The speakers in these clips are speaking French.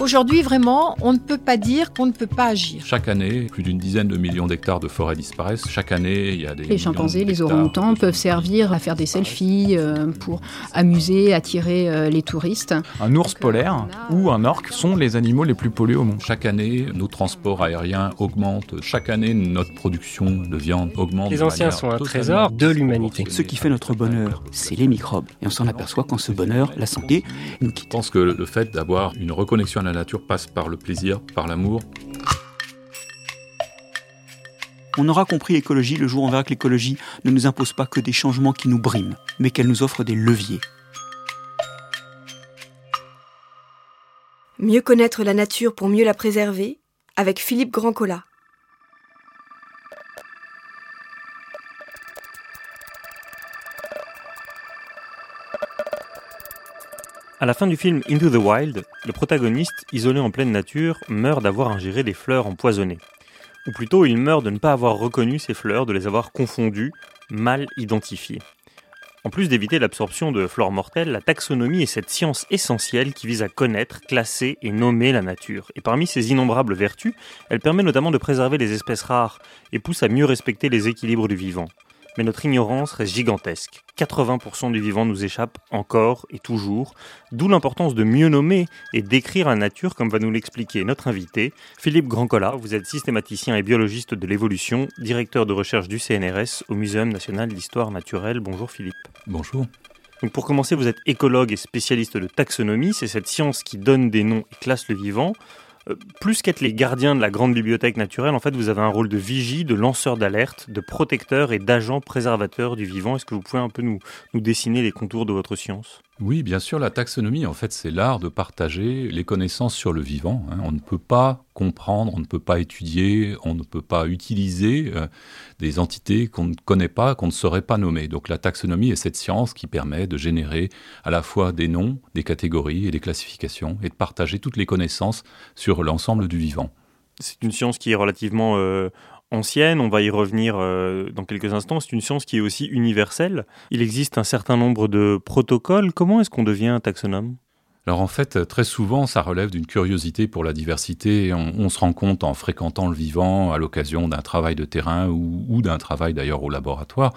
Aujourd'hui, vraiment, on ne peut pas dire qu'on ne peut pas agir. Chaque année, plus d'une dizaine de millions d'hectares de forêts disparaissent. Chaque année, il y a des. Les chimpanzés, les orang-outans peuvent servir à faire des selfies euh, pour amuser, attirer euh, les touristes. Un ours Donc, polaire ou un orque sont les animaux les plus pollués au monde. Chaque année, nos transports aériens augmentent. Chaque année, notre production de viande augmente. Les anciens sont un trésor de l'humanité. Ce qui fait notre bonheur, c'est les microbes. Et on s'en aperçoit quand ce bonheur, la santé, nous Je quitte. pense que le fait d'avoir une reconnexion à la nature passe par le plaisir, par l'amour. On aura compris l'écologie le jour où on verra que l'écologie ne nous impose pas que des changements qui nous briment, mais qu'elle nous offre des leviers. Mieux connaître la nature pour mieux la préserver avec Philippe Grandcola. À la fin du film Into the Wild, le protagoniste, isolé en pleine nature, meurt d'avoir ingéré des fleurs empoisonnées. Ou plutôt, il meurt de ne pas avoir reconnu ces fleurs, de les avoir confondues, mal identifiées. En plus d'éviter l'absorption de flores mortelles, la taxonomie est cette science essentielle qui vise à connaître, classer et nommer la nature. Et parmi ses innombrables vertus, elle permet notamment de préserver les espèces rares et pousse à mieux respecter les équilibres du vivant. Mais notre ignorance reste gigantesque. 80% du vivant nous échappe encore et toujours, d'où l'importance de mieux nommer et d'écrire la nature comme va nous l'expliquer notre invité, Philippe Grandcola. Vous êtes systématicien et biologiste de l'évolution, directeur de recherche du CNRS au Muséum national d'histoire naturelle. Bonjour Philippe. Bonjour. Donc pour commencer, vous êtes écologue et spécialiste de taxonomie, c'est cette science qui donne des noms et classe le vivant. Euh, plus qu'être les gardiens de la grande bibliothèque naturelle, en fait, vous avez un rôle de vigie, de lanceur d'alerte, de protecteur et d'agent préservateur du vivant. Est-ce que vous pouvez un peu nous, nous dessiner les contours de votre science? Oui, bien sûr, la taxonomie, en fait, c'est l'art de partager les connaissances sur le vivant. hein. On ne peut pas comprendre, on ne peut pas étudier, on ne peut pas utiliser euh, des entités qu'on ne connaît pas, qu'on ne saurait pas nommer. Donc la taxonomie est cette science qui permet de générer à la fois des noms, des catégories et des classifications, et de partager toutes les connaissances sur l'ensemble du vivant. C'est une science qui est relativement euh, ancienne, on va y revenir euh, dans quelques instants. C'est une science qui est aussi universelle. Il existe un certain nombre de protocoles. Comment est-ce qu'on devient un taxonome? Alors en fait, très souvent, ça relève d'une curiosité pour la diversité. On, se rend compte en fréquentant le vivant à l'occasion d'un travail de terrain ou d'un travail d'ailleurs au laboratoire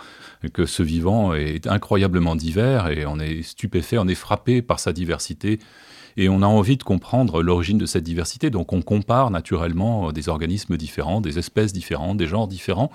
que ce vivant est incroyablement divers et on est stupéfait, on est frappé par sa diversité. Et on a envie de comprendre l'origine de cette diversité. Donc on compare naturellement des organismes différents, des espèces différentes, des genres différents.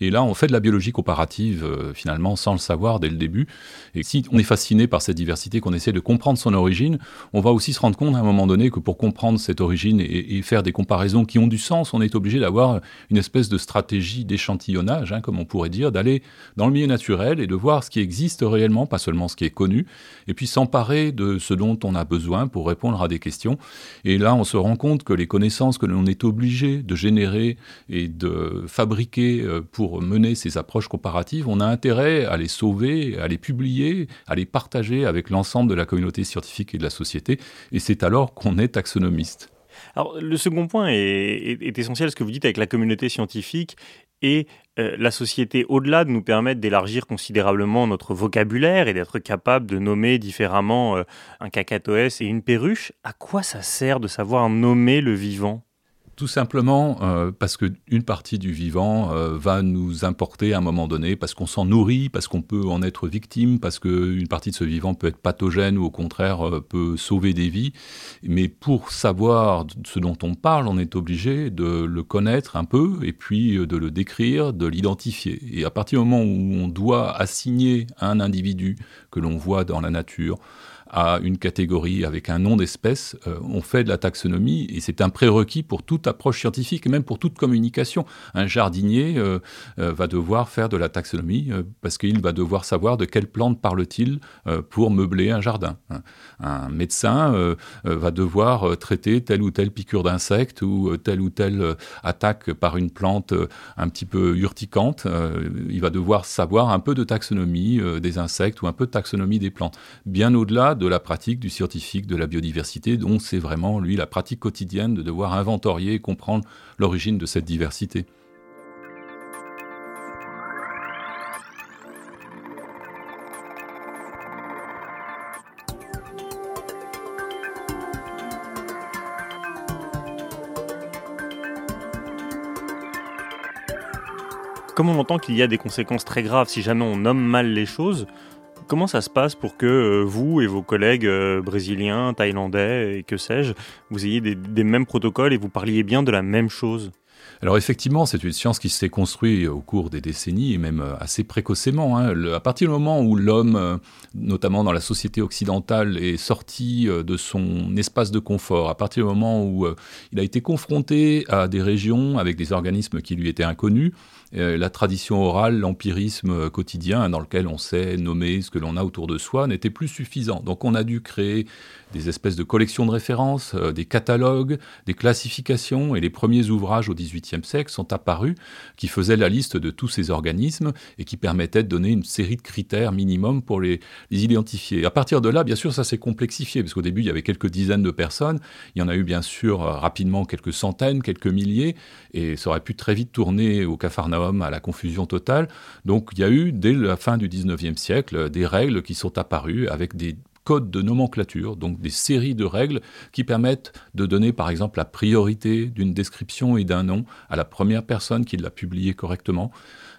Et là, on fait de la biologie comparative euh, finalement sans le savoir dès le début. Et si on est fasciné par cette diversité, qu'on essaie de comprendre son origine, on va aussi se rendre compte à un moment donné que pour comprendre cette origine et, faire des comparaisons qui ont du sens, on est obligé d'avoir une espèce de stratégie d'échantillonnage, hein, comme on pourrait dire, d'aller dans le milieu naturel et de voir ce qui existe réellement, pas seulement ce qui est connu, et puis s'emparer de ce dont on a besoin répondre à des questions. Et là, on se rend compte que les connaissances que l'on est obligé de générer et de fabriquer euh, pour mener ces approches comparatives, on a intérêt à les sauver, à les publier, à les partager avec l'ensemble de la communauté scientifique et de la société. Et c'est alors qu'on est taxonomiste. Alors, le second point est essentiel, ce que vous dites avec la communauté scientifique et euh, la société, au-delà de nous permettre d'élargir considérablement notre vocabulaire et d'être capable de nommer différemment euh, un cacatoès et une perruche. À quoi ça sert de savoir nommer le vivant? Tout simplement euh, parce qu'une partie du vivant euh, va nous importer à un moment donné, parce qu'on s'en nourrit, parce qu'on peut en être victime, parce qu'une partie de ce vivant peut être pathogène ou au contraire euh, peut sauver des vies. Mais pour savoir ce dont on parle, on est obligé de le connaître un peu et puis euh, de le décrire, de l'identifier. Et à partir du moment où on doit assigner un individu que l'on voit dans la nature, à une catégorie avec un nom d'espèce, euh, on fait de la taxonomie et c'est un prérequis pour toute approche scientifique et même pour toute communication. Un jardinier euh, euh, va devoir faire de la taxonomie parce qu'il va devoir savoir de quelle plante parle-t-il pour meubler un jardin. Un, médecin va devoir traiter telle ou telle piqûre d'insecte ou telle ou telle attaque par une plante un petit peu urticante. Il va devoir savoir un peu de taxonomie des insectes ou un peu de taxonomie des plantes. Bien au-delà de la pratique du scientifique de la biodiversité, dont c'est vraiment, lui, la pratique quotidienne de devoir inventorier et comprendre l'origine de cette diversité. Comme on entend qu'il y a des conséquences très graves si jamais on nomme mal les choses, comment ça se passe pour que euh, vous et vos collègues euh, brésiliens, thaïlandais et que sais-je, vous ayez des, mêmes protocoles et vous parliez bien de la même chose? Alors effectivement, c'est une science qui s'est construite au cours des décennies et même euh, assez précocement. Hein. à partir du moment où l'homme, notamment dans la société occidentale, est sorti de son espace de confort, à partir du moment où il a été confronté à des régions avec des organismes qui lui étaient inconnus, la tradition orale, l'empirisme quotidien dans lequel on sait nommer ce que l'on a autour de soi n'était plus suffisant. Donc on a dû créer des espèces de collections de références, euh, des catalogues, des classifications, et les premiers ouvrages au XVIIIe siècle sont apparus qui faisaient la liste de tous ces organismes et qui permettaient de donner une série de critères minimum pour les, identifier. À partir de là, bien sûr, ça s'est complexifié, parce qu'au début, il y avait quelques dizaines de personnes, il y en a eu bien sûr euh, rapidement quelques centaines, quelques milliers, et ça aurait pu très vite tourner au à la confusion totale. Donc il y a eu, dès la fin du XIXe siècle, des règles qui sont apparues avec des codes de nomenclature, donc des séries de règles qui permettent de donner par exemple la priorité d'une description et d'un nom à la première personne qui l'a publié correctement,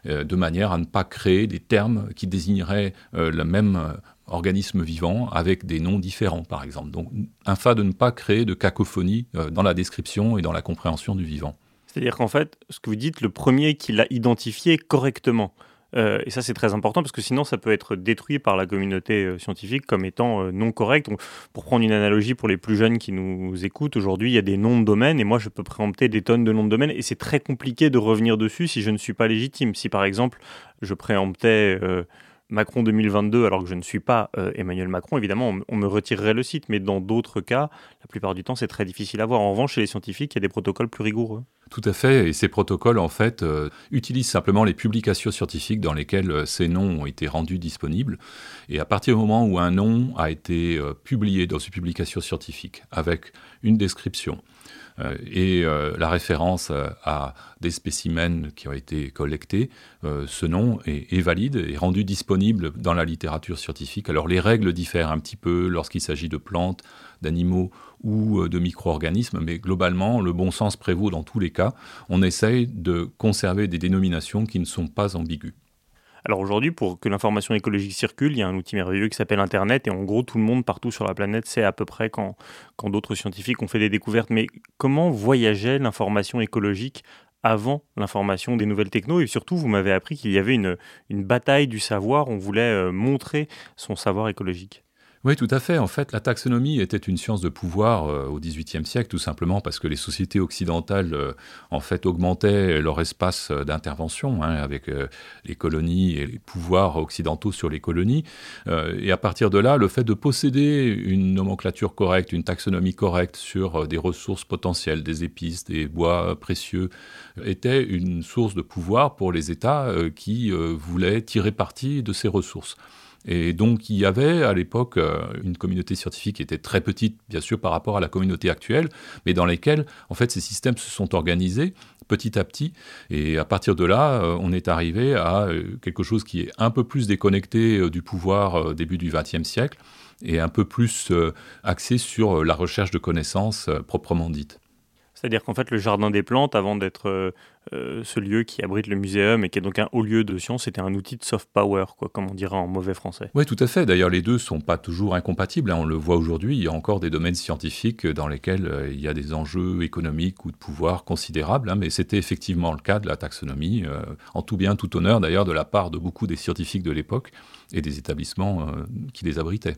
euh, de manière à ne pas créer des termes qui désigneraient euh, le même euh, organisme vivant avec des noms différents, par exemple. Donc, afin de ne pas créer de cacophonie dans la description et dans la compréhension du vivant. C'est-à-dire qu'en fait, ce que vous dites, le premier qui l'a identifié correctement, euh, et ça, c'est très important parce que sinon, ça peut être détruit par la communauté euh, scientifique comme étant euh, non correct. pour prendre une analogie pour les plus jeunes qui nous écoutent, aujourd'hui, il y a des noms de domaine et moi, je peux préempter des tonnes de noms de domaine et c'est très compliqué de revenir dessus si je ne suis pas légitime. Si par exemple, je préemptais. Macron 2022 alors que je ne suis pas Emmanuel Macron, évidemment, on, me retirerait le site. Mais dans d'autres cas, la plupart du temps, c'est très difficile à voir. En revanche, chez les scientifiques, il y a des protocoles plus rigoureux. Tout à fait, et ces protocoles, en fait, euh, utilisent simplement les publications scientifiques dans lesquelles euh, ces noms ont été rendus disponibles. Et à partir du moment où un nom a été euh, publié dans une publication scientifique avec une description et la référence à des spécimens qui ont été collectés, ce nom est, valide et rendu disponible dans la littérature scientifique. Alors les règles diffèrent un petit peu lorsqu'il s'agit de plantes, d'animaux ou euh, de micro-organismes, mais globalement, le bon sens prévaut dans tous les cas. On essaye de conserver des dénominations qui ne sont pas ambiguës. Alors aujourd'hui, pour que l'information écologique circule, il y a un outil merveilleux qui s'appelle Internet, et en gros, tout le monde partout sur la planète sait à peu près quand, d'autres scientifiques ont fait des découvertes. Mais comment voyageait l'information écologique avant l'information des nouvelles techno? Et surtout vous m'avez appris qu'il y avait une, une bataille du savoir, on voulait euh, montrer son savoir écologique. Oui, tout à fait. En fait, la taxonomie était une science de pouvoir euh, au XVIIIe siècle, tout simplement parce que les sociétés occidentales, euh, en fait, augmentaient leur espace euh, d'intervention hein, avec les colonies et les pouvoirs occidentaux sur les colonies. et à partir de là, le fait de posséder une nomenclature correcte, une taxonomie correcte sur des ressources potentielles, des épices, des bois précieux, était une source de pouvoir pour les États qui voulaient tirer parti de ces ressources. Et donc il y avait à l'époque euh, une communauté scientifique qui était très petite, bien sûr, par rapport à la communauté actuelle, mais dans lesquelles en fait ces systèmes se sont organisés petit à petit. Et à partir de là, euh, on est arrivé à euh, quelque chose qui est un peu plus déconnecté du pouvoir début du XXe siècle et un peu plus axé sur la recherche de connaissances proprement dite. C'est-à-dire qu'en fait, le jardin des plantes, avant d'être euh, euh, ce lieu qui abrite le muséum et qui est donc un haut lieu de science, c'était un outil de soft power, quoi, comme on dirait en mauvais français. Oui, tout à fait. D'ailleurs, les deux sont pas toujours incompatibles. Hein. On le voit aujourd'hui, il y a encore des domaines scientifiques dans lesquels euh, il y a des enjeux économiques ou de pouvoir considérables, hein. mais c'était effectivement le cas de la taxonomie, en tout bien, tout honneur d'ailleurs de la part de beaucoup des scientifiques de l'époque et des établissements qui les abritaient.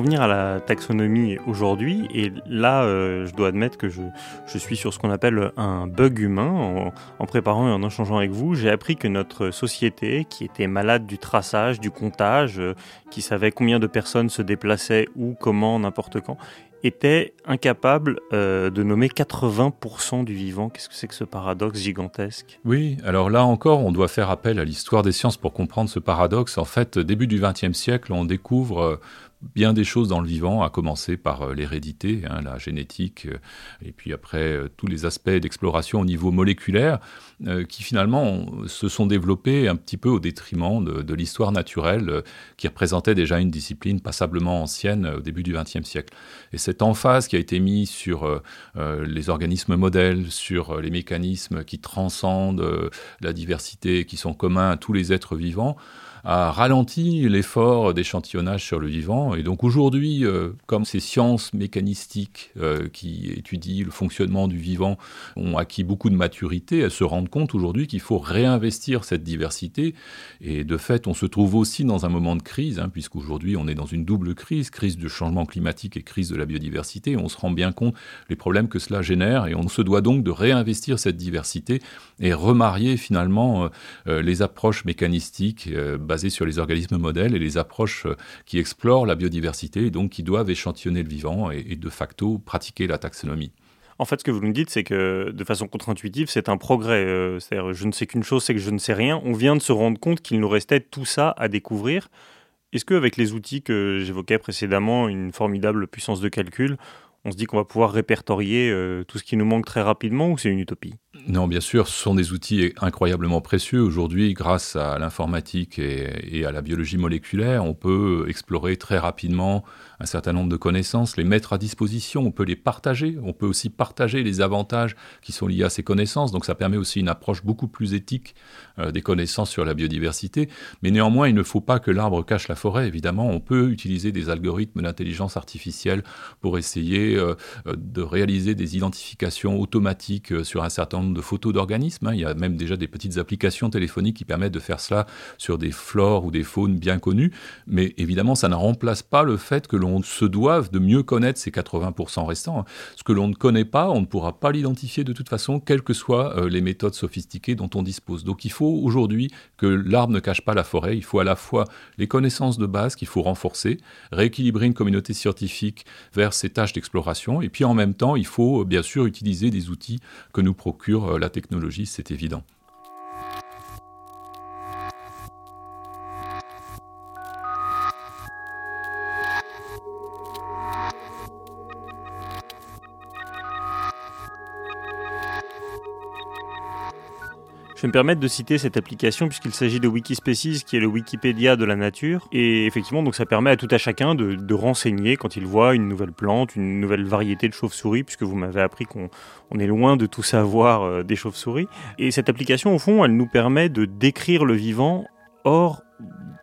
Venir à la taxonomie aujourd'hui. Et là, euh, je dois admettre que je, suis sur ce qu'on appelle un bug humain. En, préparant et en échangeant avec vous, j'ai appris que notre société, qui était malade du traçage, du comptage, euh, qui savait combien de personnes se déplaçaient où, comment, n'importe quand, était incapable euh, de nommer 80% du vivant. Qu'est-ce que c'est que ce paradoxe gigantesque? Oui, alors là encore, on doit faire appel à l'histoire des sciences pour comprendre ce paradoxe. En fait, début du XXe siècle, on découvre bien des choses dans le vivant, à commencer par euh, l'hérédité, hein, la génétique, euh, et puis après euh, tous les aspects d'exploration au niveau moléculaire, qui finalement se sont développés un petit peu au détriment de, l'histoire naturelle, qui représentait déjà une discipline passablement ancienne au début du XXe siècle. Et cette emphase qui a été mise sur les organismes modèles, sur les mécanismes qui transcendent la diversité, qui sont communs à tous les êtres vivants, a ralenti l'effort d'échantillonnage sur le vivant. Et donc aujourd'hui, euh, comme ces sciences mécanistiques euh, qui étudient le fonctionnement du vivant ont acquis beaucoup de maturité, elles se rendent compte aujourd'hui qu'il faut réinvestir cette diversité. Et de fait, on se trouve aussi dans un moment de crise, hein, puisqu'aujourd'hui on est dans une double crise, crise du changement climatique et crise de la biodiversité. On se rend bien compte des problèmes que cela génère et on se doit donc de réinvestir cette diversité et remarier finalement euh, les approches mécanistiques basées sur les organismes modèles et les approches euh, qui explorent la biodiversité et donc qui doivent échantillonner le vivant et, de facto pratiquer la taxonomie. En fait, ce que vous nous dites, c'est que de façon contre-intuitive, c'est un progrès. Euh, c'est-à-dire, je ne sais qu'une chose, c'est que je ne sais rien. On vient de se rendre compte qu'il nous restait tout ça à découvrir. Est-ce qu'avec les outils que j'évoquais précédemment, une formidable puissance de calcul, on se dit qu'on va pouvoir répertorier euh, tout ce qui nous manque très rapidement ou c'est une utopie? Non, bien sûr, ce sont des outils incroyablement précieux. Aujourd'hui, grâce à l'informatique et, à la biologie moléculaire, on peut explorer très rapidement un certain nombre de connaissances, les mettre à disposition, on peut les partager, on peut aussi partager les avantages qui sont liés à ces connaissances, donc ça permet aussi une approche beaucoup plus éthique euh, des connaissances sur la biodiversité, mais néanmoins il ne faut pas que l'arbre cache la forêt, évidemment, on peut utiliser des algorithmes d'intelligence artificielle pour essayer euh, euh, de réaliser des identifications automatiques sur un certain nombre de photos d'organismes, hein. il y a même déjà des petites applications téléphoniques qui permettent de faire cela sur des flores ou des faunes bien connues, mais évidemment ça ne remplace pas le fait que l'on on se doive de mieux connaître ces 80% restants. Ce que l'on ne connaît pas, on ne pourra pas l'identifier de toute façon, quelles que soient euh, les méthodes sophistiquées dont on dispose. Donc il faut aujourd'hui que l'arbre ne cache pas la forêt. Il faut à la fois les connaissances de base qu'il faut renforcer, rééquilibrer une communauté scientifique vers ces tâches d'exploration, et puis en même temps, il faut euh, bien sûr utiliser des outils que nous procure euh, la technologie, c'est évident. Me permettre de citer cette application puisqu'il s'agit de Wikispecies qui est le Wikipédia de la nature. Et effectivement, donc ça permet à tout à chacun de, renseigner quand il voit une nouvelle plante, une nouvelle variété de chauve-souris, puisque vous m'avez appris qu'on est loin de tout savoir euh, des chauves-souris. Et cette application, au fond, elle nous permet de décrire le vivant. Or,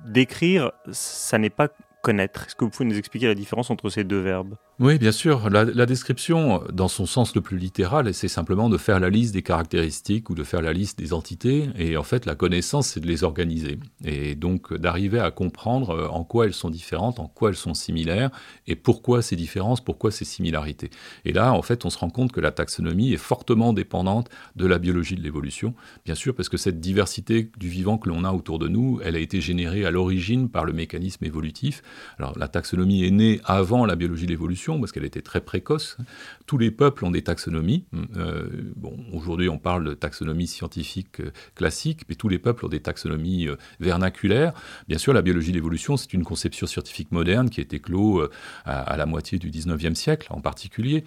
décrire, ça n'est pas connaître. Est-ce que vous pouvez nous expliquer la différence entre ces deux verbes? Oui, bien sûr. La, description, dans son sens le plus littéral, c'est simplement de faire la liste des caractéristiques ou de faire la liste des entités. Et en fait, la connaissance, c'est de les organiser. Et donc d'arriver à comprendre euh, en quoi elles sont différentes, en quoi elles sont similaires, et pourquoi ces différences, pourquoi ces similarités. Et là, en fait, on se rend compte que la taxonomie est fortement dépendante de la biologie de l'évolution. Bien sûr, parce que cette diversité du vivant que l'on a autour de nous, elle a été générée à l'origine par le mécanisme évolutif. Alors la taxonomie est née avant la biologie de l'évolution parce qu'elle était très précoce. Tous les peuples ont des taxonomies. Euh, bon, aujourd'hui, on parle de taxonomie scientifique euh, classique, mais tous les peuples ont des taxonomies euh, vernaculaires. Bien sûr, la biologie de l'évolution, c'est une conception scientifique moderne qui a été clos à, à la moitié du 19e siècle en particulier.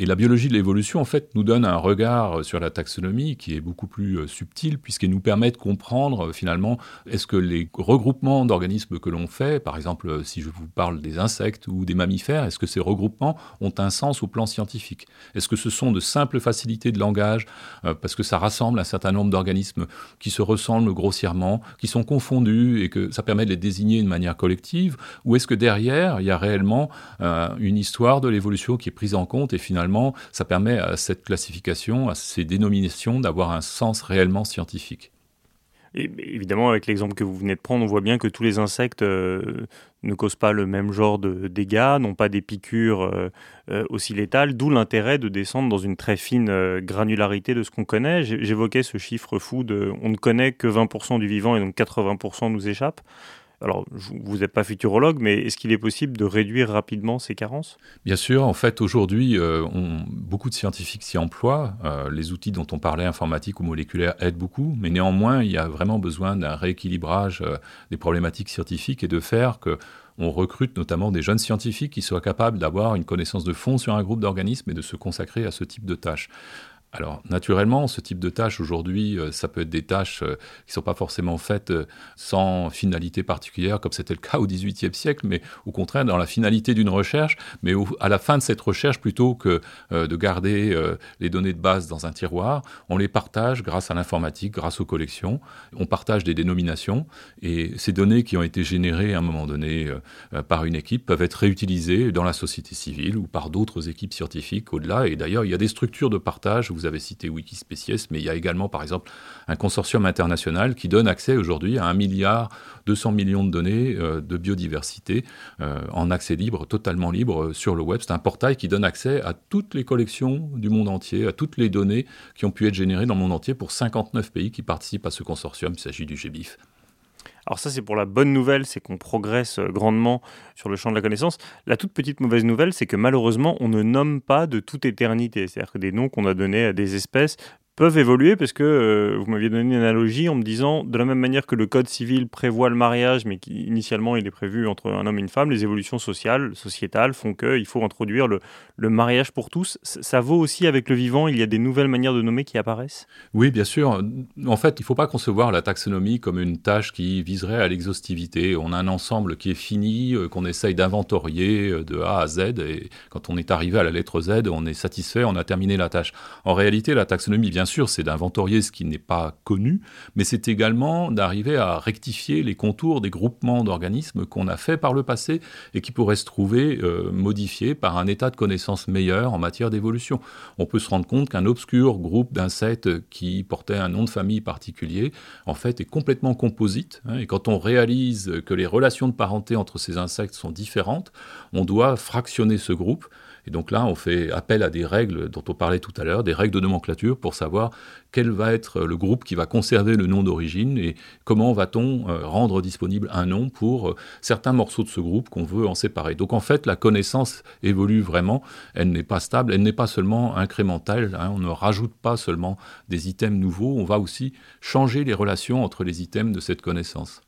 Et la biologie de l'évolution, en fait, nous donne un regard sur la taxonomie qui est beaucoup plus euh, subtil, puisqu'elle nous permet de comprendre euh, finalement est-ce que les regroupements d'organismes que l'on fait, par exemple, euh, si je vous parle des insectes ou des mammifères, est-ce que ces regroupements ont un sens au plan scientifique? Est-ce que ce sont de simples facilités de langage, parce que ça rassemble un certain nombre d'organismes qui se ressemblent grossièrement, qui sont confondus et que ça permet de les désigner de manière collective? Ou est-ce que derrière, il y a réellement une histoire de l'évolution qui est prise en compte et finalement ça permet à cette classification, à ces dénominations, d'avoir un sens réellement scientifique. Évidemment, avec l'exemple que vous venez de prendre, on voit bien que tous les insectes euh, ne causent pas le même genre de dégâts, n'ont pas des piqûres euh, euh, aussi létales, d'où l'intérêt de descendre dans une très fine granularité de ce qu'on connaît. J'évoquais ce chiffre fou de on ne connaît que 20% du vivant et donc 80% nous échappe alors vous n'êtes pas futurologue, mais est-ce qu'il est possible de réduire rapidement ces carences? Bien sûr, en fait, aujourd'hui, euh, beaucoup de scientifiques s'y emploient. Euh, les outils dont on parlait, informatiques ou moléculaires, aident beaucoup, mais néanmoins, il y a vraiment besoin d'un rééquilibrage euh, des problématiques scientifiques et de faire que on recrute notamment des jeunes scientifiques qui soient capables d'avoir une connaissance de fond sur un groupe d'organismes et de se consacrer à ce type de tâches. Alors, naturellement, ce type de tâches aujourd'hui, euh, ça peut être des tâches euh, qui ne sont pas forcément faites euh, sans finalité particulière, comme c'était le cas au XVIIIe siècle, mais au contraire, dans la finalité d'une recherche, mais à la fin de cette recherche, plutôt que de garder les données de base dans un tiroir, on les partage grâce à l'informatique, grâce aux collections. On partage des dénominations, et ces données qui ont été générées à un moment donné par une équipe peuvent être réutilisées dans la société civile ou par d'autres équipes scientifiques au-delà. Et d'ailleurs, il y a des structures de partage vous avez cité Wikispecies, mais il y a également, par exemple, un consortium international qui donne accès aujourd'hui à 1 milliard 200 millions de données euh, de biodiversité euh, en accès libre, totalement libre euh, sur le web. C'est un portail qui donne accès à toutes les collections du monde entier, à toutes les données qui ont pu être générées dans le monde entier pour 59 pays qui participent à ce consortium. Il s'agit du GBIF. Alors ça, c'est pour la bonne nouvelle, c'est qu'on progresse euh, grandement sur le champ de la connaissance. La toute petite mauvaise nouvelle, c'est que malheureusement, on ne nomme pas de toute éternité. C'est-à-dire que des noms qu'on a donnés à des espèces peuvent évoluer parce que euh, vous m'aviez donné une analogie en me disant de la même manière que le code civil prévoit le mariage mais qu'initialement il est prévu entre un homme et une femme, les évolutions sociales, sociétales font qu'il faut introduire le, mariage pour tous. Ça vaut aussi avec le vivant, il y a des nouvelles manières de nommer qui apparaissent? Oui, bien sûr. En fait, il ne faut pas concevoir la taxonomie comme une tâche qui viserait à l'exhaustivité. On a un ensemble qui est fini, euh, qu'on essaye d'inventorier euh, de A à Z et quand on est arrivé à la lettre Z, on est satisfait, on a terminé la tâche. En réalité, la taxonomie, bien sûr, c'est d'inventorier ce qui n'est pas connu, mais c'est également d'arriver à rectifier les contours des groupements d'organismes qu'on a fait par le passé et qui pourraient se trouver euh, modifiés par un état de connaissance meilleur en matière d'évolution. On peut se rendre compte qu'un obscur groupe d'insectes qui portait un nom de famille particulier, en fait, est complètement composite. Hein, et quand on réalise que les relations de parenté entre ces insectes sont différentes, on doit fractionner ce groupe et donc là, on fait appel à des règles dont on parlait tout à l'heure, des règles de nomenclature pour savoir quel va être le groupe qui va conserver le nom d'origine et comment va-t-on euh, rendre disponible un nom pour euh, certains morceaux de ce groupe qu'on veut en séparer. Donc en fait, la connaissance évolue vraiment, elle n'est pas stable, elle n'est pas seulement incrémentale, hein. on ne rajoute pas seulement des items nouveaux, on va aussi changer les relations entre les items de cette connaissance.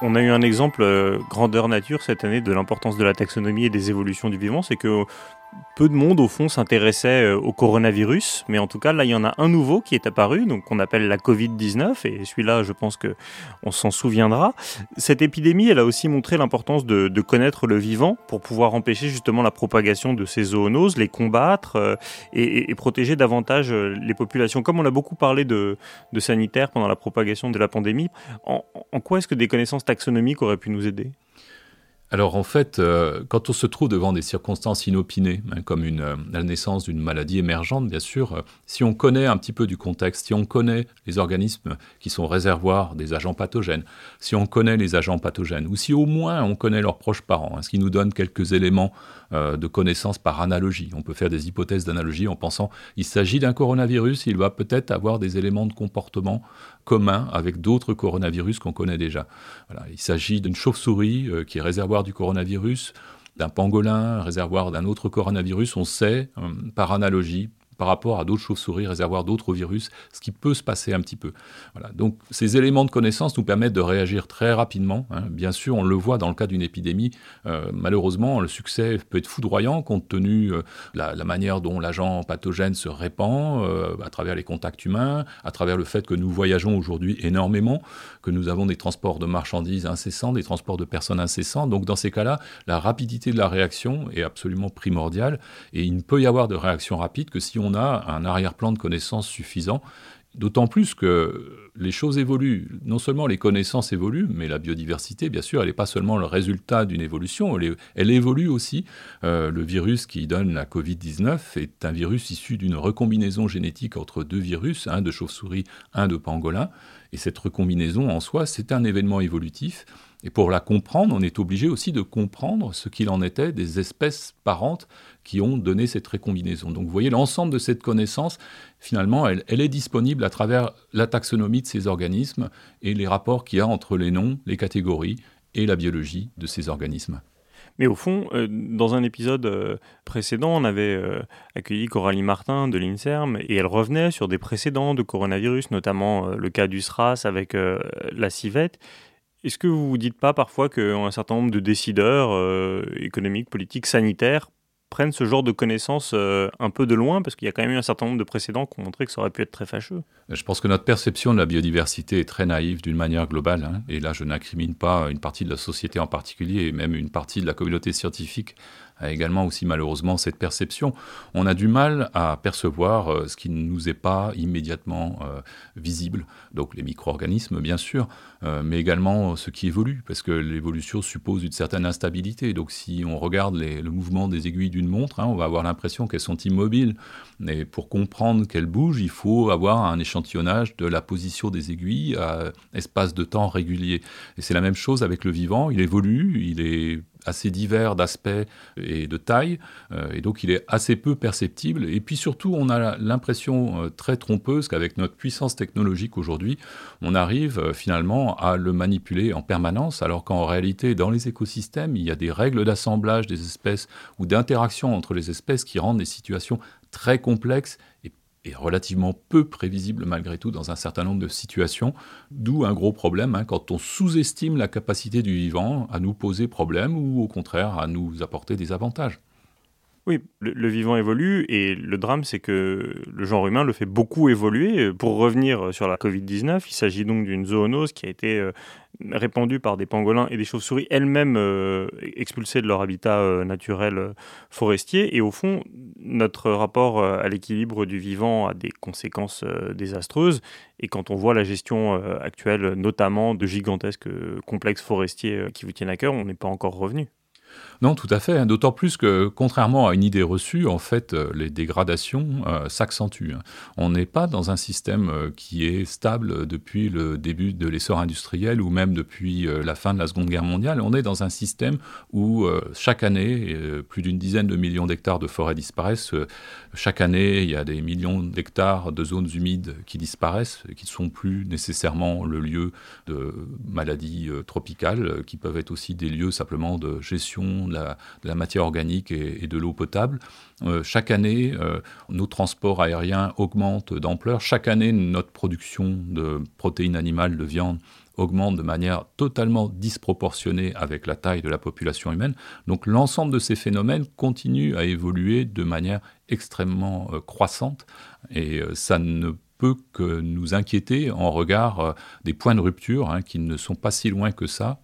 On a eu un exemple euh, grandeur nature cette année de l'importance de la taxonomie et des évolutions du vivant, c'est que peu de monde, au fond, s'intéressait euh, au coronavirus, mais en tout cas, là, il y en a un nouveau qui est apparu, donc qu'on appelle la Covid-19, et celui-là, je pense que on s'en souviendra. Cette épidémie, elle a aussi montré l'importance de, connaître le vivant pour pouvoir empêcher justement la propagation de ces zoonoses, les combattre euh, et, protéger davantage euh, les populations. Comme on a beaucoup parlé de, sanitaire pendant la propagation de la pandémie, en quoi est-ce que des connaissances taxonomiques auraient pu nous aider? Alors en fait, euh, quand on se trouve devant des circonstances inopinées, hein, comme euh, la naissance d'une maladie émergente, bien sûr, euh, si on connaît un petit peu du contexte, si on connaît les organismes qui sont réservoirs des agents pathogènes, si on connaît les agents pathogènes, ou si au moins on connaît leurs proches parents, hein, ce qui nous donne quelques éléments de connaissance par analogie. On peut faire des hypothèses d'analogie en pensant il s'agit d'un coronavirus, il va peut-être avoir des éléments de comportement commun avec d'autres coronavirus qu'on connaît déjà. Il s'agit d'une chauve-souris euh, qui est réservoir du coronavirus, d'un pangolin, réservoir d'un autre coronavirus. On sait, euh, par analogie, par rapport à d'autres chauves-souris, réservoirs d'autres virus, ce qui peut se passer un petit peu. Voilà. Donc ces éléments de connaissance nous permettent de réagir très rapidement. Hein. Bien sûr, on le voit dans le cas d'une épidémie. Euh, malheureusement, le succès peut être foudroyant compte tenu de euh, la, manière dont l'agent pathogène se répand euh, à travers les contacts humains, à travers le fait que nous voyageons aujourd'hui énormément, que nous avons des transports de marchandises incessants, des transports de personnes incessants. Donc dans ces cas-là, la rapidité de la réaction est absolument primordiale et il ne peut y avoir de réaction rapide que si on on a un arrière-plan de connaissances suffisant D'autant plus que les choses évoluent. Non seulement les connaissances évoluent, mais la biodiversité, bien sûr, elle n'est pas seulement le résultat d'une évolution, elle, évolue aussi. Euh, le virus qui donne la Covid-19 est un virus issu d'une recombinaison génétique entre deux virus, un de chauve-souris, un de pangolin. Et cette recombinaison en soi, c'est un événement évolutif. Et pour la comprendre, on est obligé aussi de comprendre ce qu'il en était des espèces parentes qui ont donné cette récombinaison. Donc vous voyez, l'ensemble de cette connaissance, finalement, elle, est disponible à travers la taxonomie de ces organismes et les rapports qu'il y a entre les noms, les catégories et la biologie de ces organismes. Mais au fond, euh, dans un épisode euh, précédent, on avait euh, accueilli Coralie Martin de l'INSERM et elle revenait sur des précédents de coronavirus, notamment le cas du SRAS avec la civette. Est-ce que vous vous dites pas parfois qu'un certain nombre de décideurs économiques, politiques, sanitaires prennent ce genre de connaissances euh, un peu de loin Parce qu'il y a quand même eu un certain nombre de précédents qui ont montré que ça aurait pu être très fâcheux. Je pense que notre perception de la biodiversité est très naïve d'une manière globale. Hein. Et là, je n'incrimine pas une partie de la société en particulier, et même une partie de la communauté scientifique a également aussi malheureusement cette perception. On a du mal à percevoir euh, ce qui ne nous est pas immédiatement euh, visible, donc les micro-organismes bien sûr, euh, mais également ce qui évolue, parce que l'évolution suppose une certaine instabilité. Donc si on regarde le mouvement des aiguilles d'une montre, hein, on va avoir l'impression qu'elles sont immobiles. Mais pour comprendre qu'elles bougent, il faut avoir un échantillonnage de la position des aiguilles à espace de temps régulier. Et c'est la même chose avec le vivant, il évolue, il est assez divers d'aspect et de taille, euh, et donc il est assez peu perceptible. Et puis surtout, on a l'impression euh, très trompeuse qu'avec notre puissance technologique aujourd'hui, on arrive euh, finalement à le manipuler en permanence, alors qu'en réalité, dans les écosystèmes, il y a des règles d'assemblage des espèces ou d'interaction entre les espèces qui rendent des situations très complexes et relativement peu prévisible malgré tout dans un certain nombre de situations, d'où un gros problème hein, quand on sous-estime la capacité du vivant à nous poser problème ou au contraire à nous apporter des avantages. Oui, le, vivant évolue et le drame, c'est que le genre humain le fait beaucoup évoluer. Pour revenir sur la Covid-19, il s'agit donc d'une zoonose qui a été euh, répandue par des pangolins et des chauves-souris elles-mêmes euh, expulsées de leur habitat euh, naturel forestier. Et au fond, notre rapport à l'équilibre du vivant a des conséquences désastreuses. Et quand on voit la gestion actuelle, notamment de gigantesques complexes forestiers qui vous tiennent à cœur, on n'est pas encore revenu. Non, tout à fait. Hein. D'autant plus que, contrairement à une idée reçue, en fait, euh, les dégradations euh, s'accentuent. Hein. On n'est pas dans un système euh, qui est stable depuis le début de l'essor industriel ou même depuis la fin de la Seconde Guerre mondiale. On est dans un système où chaque année, plus d'une dizaine de millions d'hectares de forêts disparaissent. chaque année, il y a des millions d'hectares de zones humides qui disparaissent, qui ne sont plus nécessairement le lieu de maladies tropicales, qui peuvent être aussi des lieux simplement de gestion de la, matière organique et, de l'eau potable. Euh, chaque année, euh, nos transports aériens augmentent d'ampleur. Chaque année, notre production de protéines animales, de viande, augmente de manière totalement disproportionnée avec la taille de la population humaine. Donc l'ensemble de ces phénomènes continue à évoluer de manière extrêmement euh, croissante et ça ne peut que nous inquiéter en regard des points de rupture hein, qui ne sont pas si loin que ça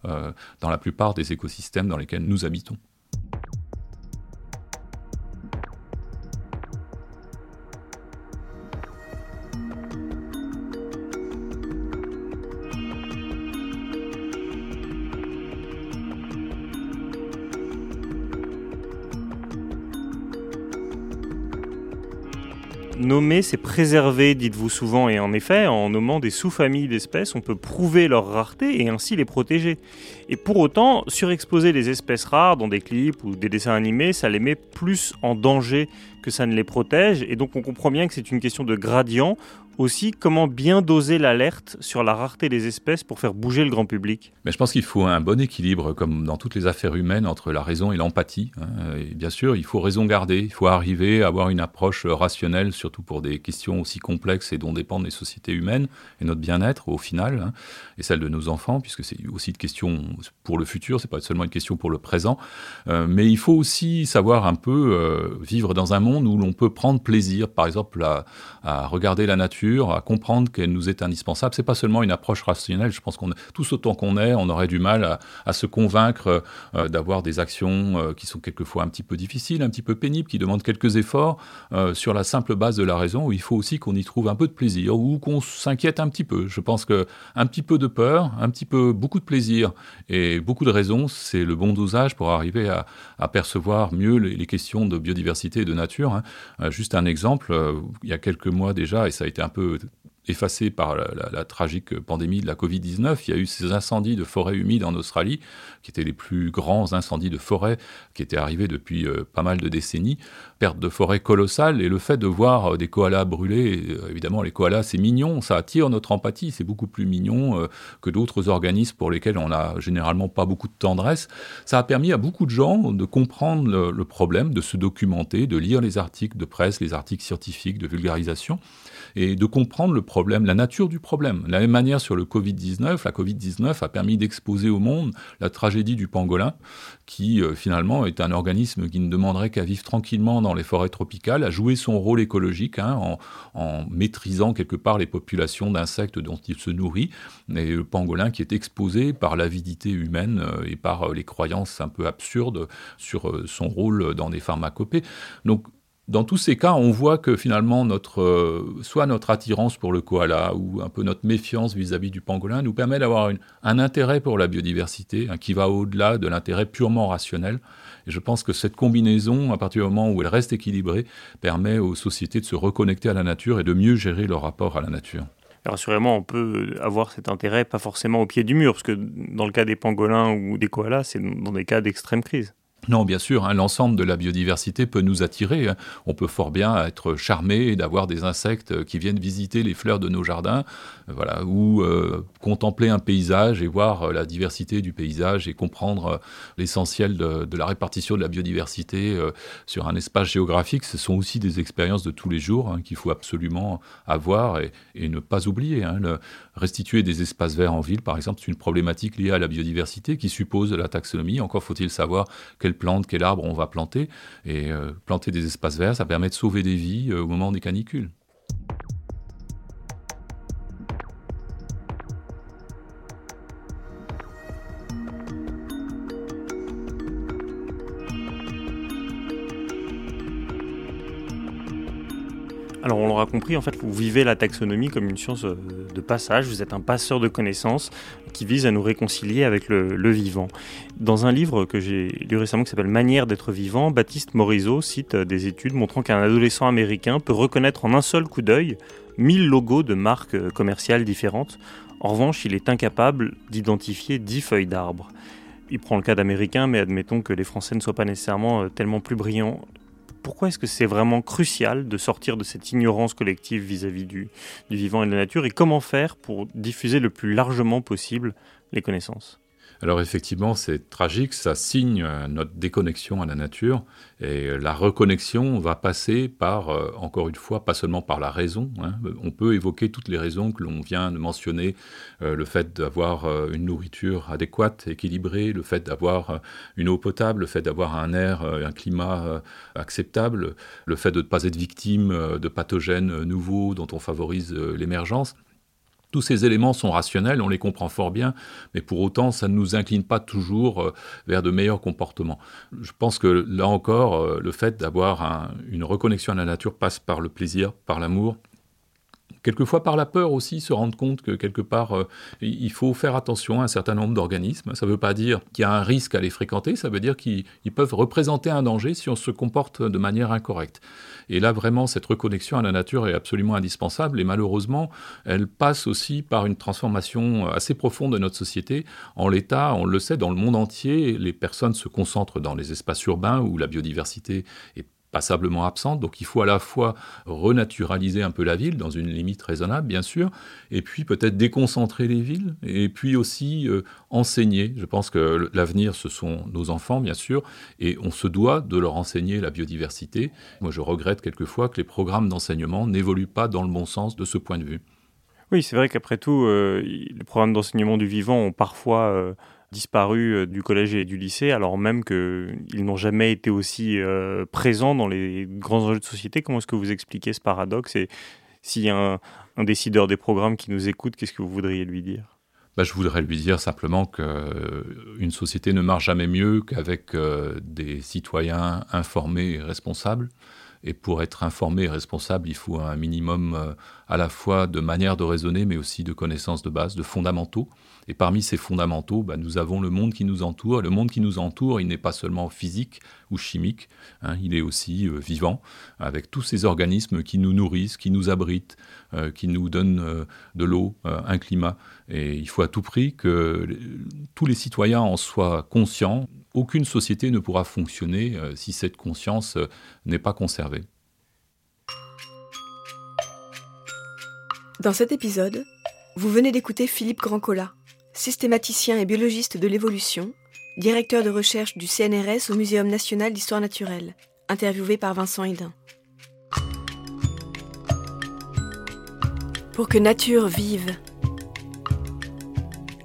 dans la plupart des écosystèmes dans lesquels nous habitons. Nommer, c'est préserver, dites-vous souvent, et en effet, en nommant des sous-familles d'espèces, on peut prouver leur rareté et ainsi les protéger. Et pour autant, surexposer les espèces rares dans des clips ou des dessins animés, ça les met plus en danger que ça ne les protège, et donc on comprend bien que c'est une question de gradient aussi comment bien doser l'alerte sur la rareté des espèces pour faire bouger le grand public? Mais Je pense qu'il faut un bon équilibre, comme dans toutes les affaires humaines, entre la raison et l'empathie. Hein. Bien sûr, il faut raison garder, il faut arriver à avoir une approche rationnelle, surtout pour des questions aussi complexes et dont dépendent les sociétés humaines et notre bien-être au final, hein, et celle de nos enfants, puisque c'est aussi une question pour le futur, c'est pas seulement une question pour le présent. Euh, mais il faut aussi savoir un peu euh, vivre dans un monde où l'on peut prendre plaisir, par exemple, à, regarder la nature, à comprendre qu'elle nous est indispensable. C'est pas seulement une approche rationnelle. Je pense qu'on tous autant qu'on est, on aurait du mal à, se convaincre euh, d'avoir des actions euh, qui sont quelquefois un petit peu difficiles, un petit peu pénibles, qui demandent quelques efforts euh, sur la simple base de la raison. Où il faut aussi qu'on y trouve un peu de plaisir ou qu'on s'inquiète un petit peu. Je pense que un petit peu de peur, un petit peu beaucoup de plaisir et beaucoup de raison, c'est le bon dosage pour arriver à, percevoir mieux les, questions de biodiversité et de nature. Hein. Juste un exemple, il y a quelques mois déjà, et ça a été un effacé par la, tragique pandémie de la Covid-19. Il y a eu ces incendies de forêts humides en Australie, qui étaient les plus grands incendies de forêt qui étaient arrivés depuis euh, pas mal de décennies. Perte de forêt colossale et le fait de voir euh, des koalas brûler, euh, évidemment les koalas c'est mignon, ça attire notre empathie, c'est beaucoup plus mignon que d'autres organismes pour lesquels on n'a généralement pas beaucoup de tendresse. Ça a permis à beaucoup de gens de comprendre le problème, de se documenter, de lire les articles de presse, les articles scientifiques, de vulgarisation et de comprendre le problème, la nature du problème. De la même manière sur le Covid-19, la Covid-19 a permis d'exposer au monde la tragédie du pangolin, qui euh, finalement est un organisme qui ne demanderait qu'à vivre tranquillement dans les forêts tropicales, à jouer son rôle écologique hein, en, en, maîtrisant quelque part les populations d'insectes dont il se nourrit, et le pangolin qui est exposé par l'avidité humaine euh, et par euh, les croyances un peu absurdes sur son rôle dans des pharmacopées. Donc dans tous ces cas, on voit que finalement, euh, soit notre attirance pour le koala ou un peu notre méfiance vis-à-vis du pangolin nous permet d'avoir un intérêt pour la biodiversité hein, qui va au-delà de l'intérêt purement rationnel. Et je pense que cette combinaison, à partir du moment où elle reste équilibrée, permet aux sociétés de se reconnecter à la nature et de mieux gérer leur rapport à la nature. Rassurément, on peut avoir cet intérêt, pas forcément au pied du mur, parce que dans le cas des pangolins ou des koalas, c'est dans des cas d'extrême crise. Non, bien sûr, hein, l'ensemble de la biodiversité peut nous attirer. Hein. On peut fort bien être charmé d'avoir des insectes qui viennent visiter les fleurs de nos jardins, euh, voilà, ou euh, contempler un paysage et voir euh, la diversité du paysage et comprendre l'essentiel de, la répartition de la biodiversité sur un espace géographique. Ce sont aussi des expériences de tous les jours hein, qu'il faut absolument avoir et, ne pas oublier. Restituer des espaces verts en ville, par exemple, c'est une problématique liée à la biodiversité qui suppose la taxonomie. Encore faut-il savoir quelle plante, quel arbre on va planter. Et euh, planter des espaces verts, ça permet de sauver des vies euh, au moment des canicules. Alors on l'aura compris, en fait, vous vivez la taxonomie comme une science euh, de passage, vous êtes un passeur de connaissances qui vise à nous réconcilier avec le, vivant. Dans un livre que j'ai lu récemment qui s'appelle Manière d'être vivant, Baptiste Morisot cite des études montrant qu'un adolescent américain peut reconnaître en un seul coup d'œil 1000 logos de marques commerciales différentes. En revanche, il est incapable d'identifier 10 feuilles d'arbres. Il prend le cas d'Américains, mais admettons que les Français ne soient pas nécessairement euh, tellement plus brillants pourquoi est-ce que c'est vraiment crucial de sortir de cette ignorance collective vis-à-vis du, vivant et de la nature et comment faire pour diffuser le plus largement possible les connaissances? Alors effectivement, c'est tragique, ça signe notre déconnexion à la nature, et la reconnexion va passer par, euh, encore une fois, pas seulement par la raison. Hein. On peut évoquer toutes les raisons que l'on vient de mentionner, euh, le fait d'avoir euh, une nourriture adéquate, équilibrée, le fait d'avoir une eau potable, le fait d'avoir un air, un climat acceptable, le fait de ne pas être victime de pathogènes nouveaux dont on favorise l'émergence. Tous ces éléments sont rationnels, on les comprend fort bien, mais pour autant, ça ne nous incline pas toujours euh, vers de meilleurs comportements. Je pense que là encore, euh, le fait d'avoir une reconnexion à la nature passe par le plaisir, par l'amour, quelquefois par la peur aussi, se rendre compte que quelque part, euh, il faut faire attention à un certain nombre d'organismes. Ça ne veut pas dire qu'il y a un risque à les fréquenter, ça veut dire qu'ils peuvent représenter un danger si on se comporte de manière incorrecte. Et là, vraiment, cette reconnexion à la nature est absolument indispensable et malheureusement, elle passe aussi par une transformation assez profonde de notre société. En l'état, on le sait, dans le monde entier, les personnes se concentrent dans les espaces urbains où la biodiversité est passablement absente. Donc il faut à la fois renaturaliser un peu la ville, dans une limite raisonnable bien sûr, et puis peut-être déconcentrer les villes, et puis aussi euh, enseigner. Je pense que l'avenir, ce sont nos enfants bien sûr, et on se doit de leur enseigner la biodiversité. Moi je regrette quelquefois que les programmes d'enseignement n'évoluent pas dans le bon sens de ce point de vue. Oui, c'est vrai qu'après tout, euh, les programmes d'enseignement du vivant ont parfois euh, disparu euh, du collège et du lycée, alors même qu'ils n'ont jamais été aussi présents dans les grands enjeux de société. Comment est-ce que vous expliquez ce paradoxe? Et s'il y a un, décideur des programmes qui nous écoute, qu'est-ce que vous voudriez lui dire? Bah, je voudrais lui dire simplement qu'une société ne marche jamais mieux qu'avec des citoyens informés et responsables. Et pour être informé et responsable, il faut un minimum euh, à la fois de manière de raisonner, mais aussi de connaissances de base, de fondamentaux. Et parmi ces fondamentaux, bah, nous avons le monde qui nous entoure. Le monde qui nous entoure, il n'est pas seulement physique ou chimique, hein, il est aussi euh, vivant, avec tous ces organismes qui nous nourrissent, qui nous abritent, euh, qui nous donnent de l'eau, un climat. Et il faut à tout prix que tous les citoyens en soient conscients aucune société ne pourra fonctionner euh, si cette conscience euh, n'est pas conservée. Dans cet épisode, vous venez d'écouter Philippe Grandcola, systématicien et biologiste de l'évolution, directeur de recherche du CNRS au Muséum national d'histoire naturelle, interviewé par Vincent Hédin. Pour que nature vive,